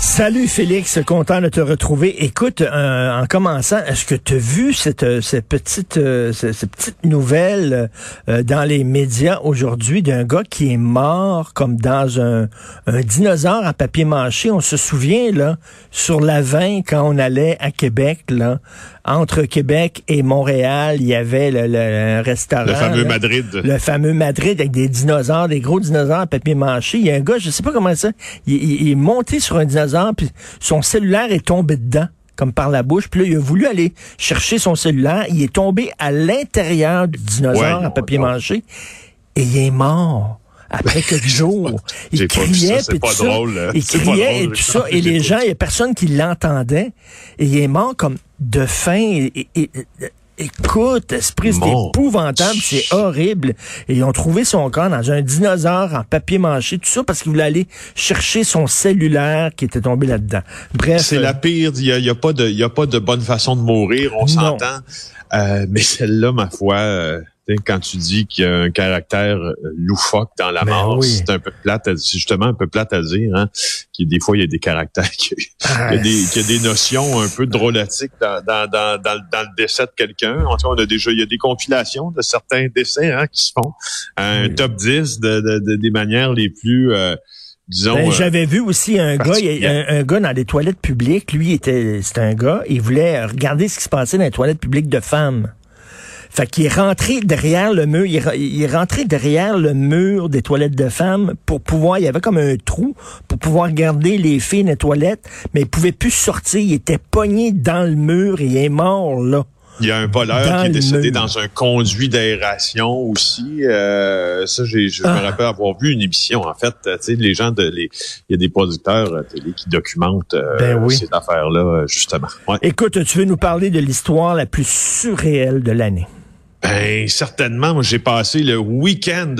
Salut Félix, content de te retrouver. Écoute, euh, en commençant, est-ce que tu as vu cette, euh, cette petite euh, cette, cette petite nouvelle euh, dans les médias aujourd'hui d'un gars qui est mort comme dans un, un dinosaure en papier mâché? On se souvient là sur la 20 quand on allait à Québec là, entre Québec et Montréal, il y avait le, le un restaurant. Le fameux là, Madrid. Le fameux Madrid avec des dinosaures, des gros dinosaures en papier mâché. Il y a un gars, je sais pas comment ça, il, il- il est monté sur un dinosaure puis son cellulaire est tombé dedans comme par la bouche. Puis là, il a voulu aller chercher son cellulaire. Il est tombé à l'intérieur du dinosaure Ouais, non, papier mâché et il est mort. Après quelques jours, il criait, ça, pas tout ça. drôle, hein. il criait et tout ça, et les gens, il y a personne qui l'entendait, et il est mort comme de faim. Et, et- et- écoute, esprit, c'est épouvantable, c'est horrible. Et ils ont trouvé son corps dans un dinosaure en papier mâché, tout ça parce qu'il voulait aller chercher son cellulaire qui était tombé là-dedans. Bref, C'est euh, la pire. Il y a, y a pas de, il y a pas de bonne façon de mourir. On s'entend. Euh, mais celle-là, ma foi, euh, quand tu dis qu'il y a un caractère euh, loufoque dans la Ben mort, oui. c'est un peu plate, à- c'est justement un peu plate à dire. Hein, qu'il y a des fois, il y a des caractères, qu'il y a- y des, qu'il y a des notions un peu drôlatiques dans, dans, dans, dans, le- dans le décès de quelqu'un. En tout cas, on a déjà, il y a des compilations de certains décès hein, qui se font. Un Oui. top 10 de, de, de- des manières les plus, euh, disons... Ben, euh, J'avais vu aussi un gars, un, un gars dans les toilettes publiques. Lui, était, c'était un gars. Il voulait regarder ce qui se passait dans les toilettes publiques de femmes. Fait qu'il est rentré derrière le mur, il est, re- il est rentré derrière le mur des toilettes de femmes pour pouvoir, il y avait comme un trou pour pouvoir regarder les filles dans les toilettes, mais il pouvait plus sortir, il était pogné dans le mur et il est mort là. Il y a un voleur Dans qui est décédé dans un conduit d'aération aussi. Euh, ça, j'ai, je Ah. me rappelle avoir vu une émission. En fait, euh, tu sais, les gens de, les, il y a des producteurs euh, télé qui documentent euh, Ben oui. cette affaire-là justement. Ouais. Écoute, tu veux nous parler de l'histoire la plus surréelle de l'année? Ben certainement, moi j'ai passé le week-end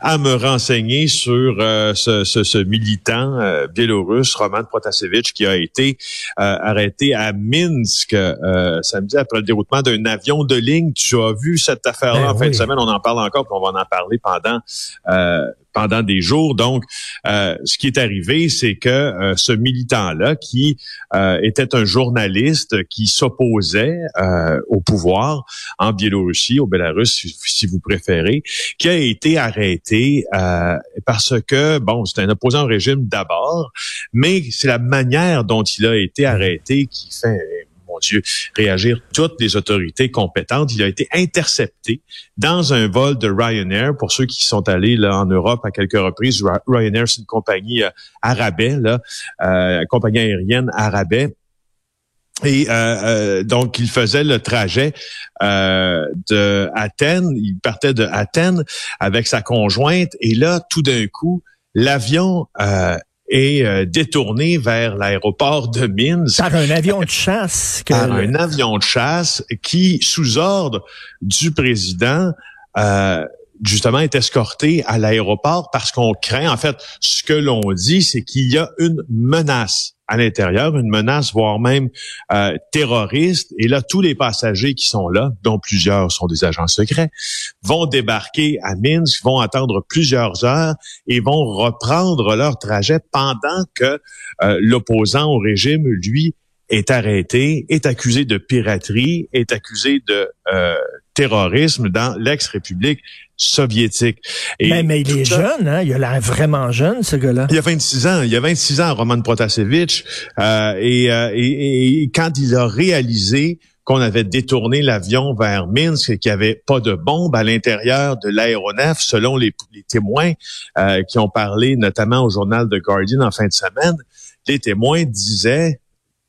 à me renseigner sur euh, ce, ce, ce militant euh, biélorusse, Roman Protasevich, qui a été euh, arrêté à Minsk euh, samedi après le déroutement d'un avion de ligne. Tu as vu cette affaire-là Ben en fin de semaine, on en parle encore, puis on va en parler pendant euh, pendant des jours. Donc, euh, ce qui est arrivé, c'est que euh, ce militant-là, qui euh, était un journaliste qui s'opposait euh, au pouvoir en Biélorussie, au Bélarus, si, si vous préférez, qui a été arrêté euh, parce que, bon, c'est un opposant au régime d'abord, mais c'est la manière dont il a été arrêté qui fait Dieu, réagir toutes les autorités compétentes. Il a été intercepté dans un vol de Ryanair. Pour ceux qui sont allés là en Europe à quelques reprises, Ry- Ryanair c'est une compagnie euh, arabais, là, euh, compagnie aérienne arabais. Et euh, euh, donc, il faisait le trajet euh, de Athènes. Il partait de Athènes avec sa conjointe. Et là, tout d'un coup, l'avion est euh, détourné vers l'aéroport de Minsk Par un avion de chasse. Que par un avion de chasse qui, sous ordre du président, euh, justement est escorté à l'aéroport parce qu'on craint, en fait, ce que l'on dit, c'est qu'il y a une menace à l'intérieur, une menace voire même euh, terroriste. Et là, tous les passagers qui sont là, dont plusieurs sont des agents secrets, vont débarquer à Minsk, vont attendre plusieurs heures et vont reprendre leur trajet pendant que euh, l'opposant au régime, lui, est arrêté, est accusé de piraterie, est accusé de euh, terrorisme dans l'ex-république soviétique. Et mais, mais il est ça- jeune, hein? Il a l'air vraiment jeune, ce gars-là. il y a 26 ans, il y a 26 ans, Roman Protasevich, euh, et, euh, et, et quand il a réalisé qu'on avait détourné l'avion vers Minsk et qu'il n'y avait pas de bombe à l'intérieur de l'aéronef, selon les, les témoins euh, qui ont parlé notamment au journal The Guardian en fin de semaine, les témoins disaient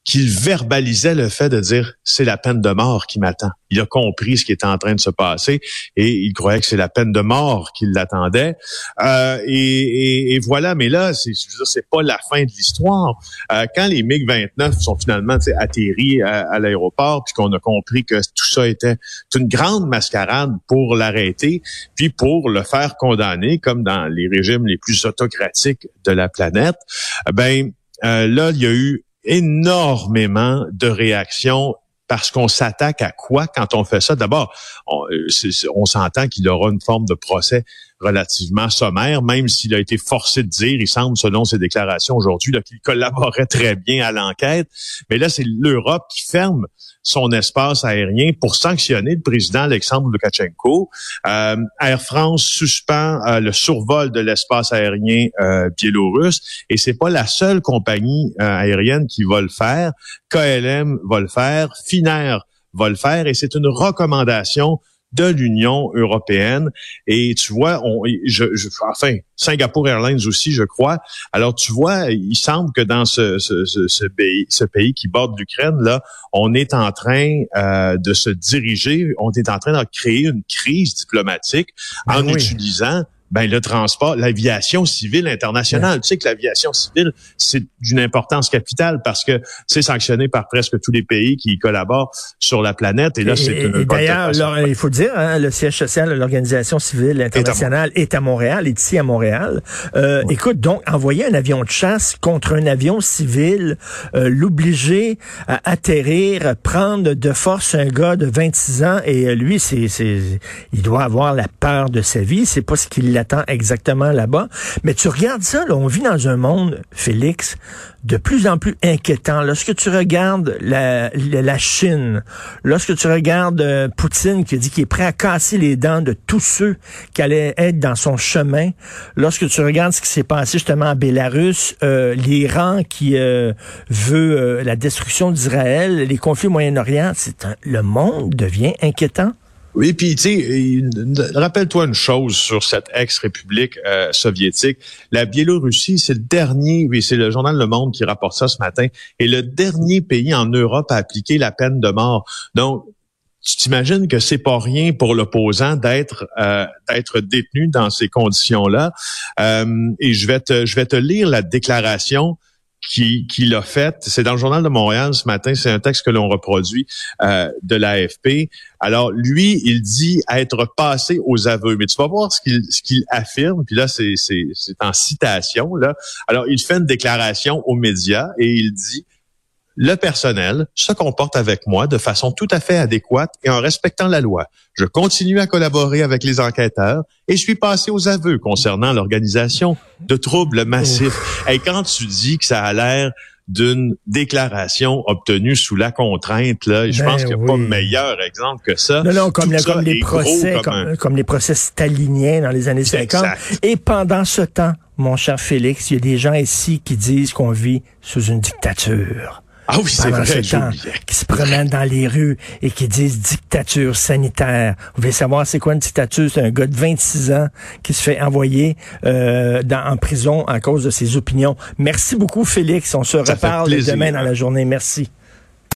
qu'il verbalisait le fait de dire c'est la peine de mort qui m'attend. Il a compris ce qui était en train de se passer et il croyait que c'est la peine de mort qui l'attendait. Euh, et, voilà, mais là, c'est c'est pas la fin de l'histoire. Euh, quand les MiG 29 sont finalement atterris à, à l'aéroport, puis qu'on a compris que tout ça était une grande mascarade pour l'arrêter, puis pour le faire condamner, comme dans les régimes les plus autocratiques de la planète, eh ben euh, là, il y a eu énormément de réactions parce qu'on s'attaque à quoi quand on fait ça? D'abord, on, euh, on s'entend qu'il aura une forme de procès relativement sommaire, même s'il a été forcé de dire, il semble, selon ses déclarations aujourd'hui, qu'il collaborait très bien à l'enquête. Mais là, c'est l'Europe qui ferme son espace aérien pour sanctionner le président Alexandre Lukashenko. Euh, Air France suspend euh, le survol de l'espace aérien euh, biélorusse et c'est pas la seule compagnie aérienne qui va le faire. KLM va le faire, Finnair va le faire et c'est une recommandation de l'Union européenne. Et tu vois, on, je, enfin, Singapour Airlines aussi, je crois. Alors, tu vois, il semble que dans ce, ce, ce, pays, ce pays qui borde l'Ukraine, là, on est en train euh, de se diriger, on est en train de créer une crise diplomatique en ben utilisant ben le transport, l'aviation civile internationale. Tu sais que l'aviation civile, c'est d'une importance capitale parce que c'est sanctionné par presque tous les pays qui collaborent sur la planète. Et là, c'est D'ailleurs, il faut dire, hein, le siège social de l'Organisation civile internationale est à, Montréal, est ici à Montréal. Euh, Écoute, donc, envoyer un avion de chasse contre un avion civil, euh, l'obliger à atterrir, prendre de force un gars de 26 ans, et euh, lui, c'est, il doit avoir la peur de sa vie. C'est pas ce qu'il exactement là-bas. Mais tu regardes ça, on vit dans un monde, Félix, de plus en plus inquiétant. Lorsque tu regardes la, la Chine, lorsque tu regardes euh, Poutine qui dit qu'il est prêt à casser les dents de tous ceux qui allaient être dans son chemin, lorsque tu regardes ce qui s'est passé justement en Bélarus, euh, l'Iran qui euh, veut la destruction d'Israël, les conflits au Moyen-Orient, c'est le monde devient inquiétant. Oui, puis tu sais, rappelle-toi une chose sur cette ex-république euh, soviétique. La Biélorussie, c'est le dernier, oui, c'est le journal Le Monde qui rapporte ça ce matin, est le dernier pays en Europe à appliquer la peine de mort. Donc, tu t'imagines que c'est pas rien pour l'opposant d'être euh, d'être détenu dans ces conditions-là. Euh, et je vais te je vais te lire la déclaration qui, qui l'a fait. C'est dans le journal de Montréal ce matin. C'est un texte que l'on reproduit euh, de l'AFP. Alors lui, il dit être passé aux aveux. Mais tu vas voir ce qu'il ce qu'il affirme. Puis là, c'est en citation là. Alors il fait une déclaration aux médias et il dit le personnel se comporte avec moi de façon tout à fait adéquate et en respectant la loi. Je continue à collaborer avec les enquêteurs et je suis passé aux aveux concernant l'organisation de troubles massifs. Et quand tu dis que ça a l'air d'une déclaration obtenue sous la contrainte. Là. je pense ben qu'il n'y a pas meilleur exemple que ça. Non, non, comme, les procès, comme, les procès staliniens dans les années 50. Et pendant ce temps, mon cher Félix, il y a des gens ici qui disent qu'on vit sous une dictature. Ah oui, c'est vrai, qui se promènent dans les rues et qui disent dictature sanitaire. Vous voulez savoir c'est quoi une dictature? C'est un gars de 26 ans qui se fait envoyer euh, dans, en prison à cause de ses opinions. Merci beaucoup, Félix. On se reparle demain dans la journée. Merci.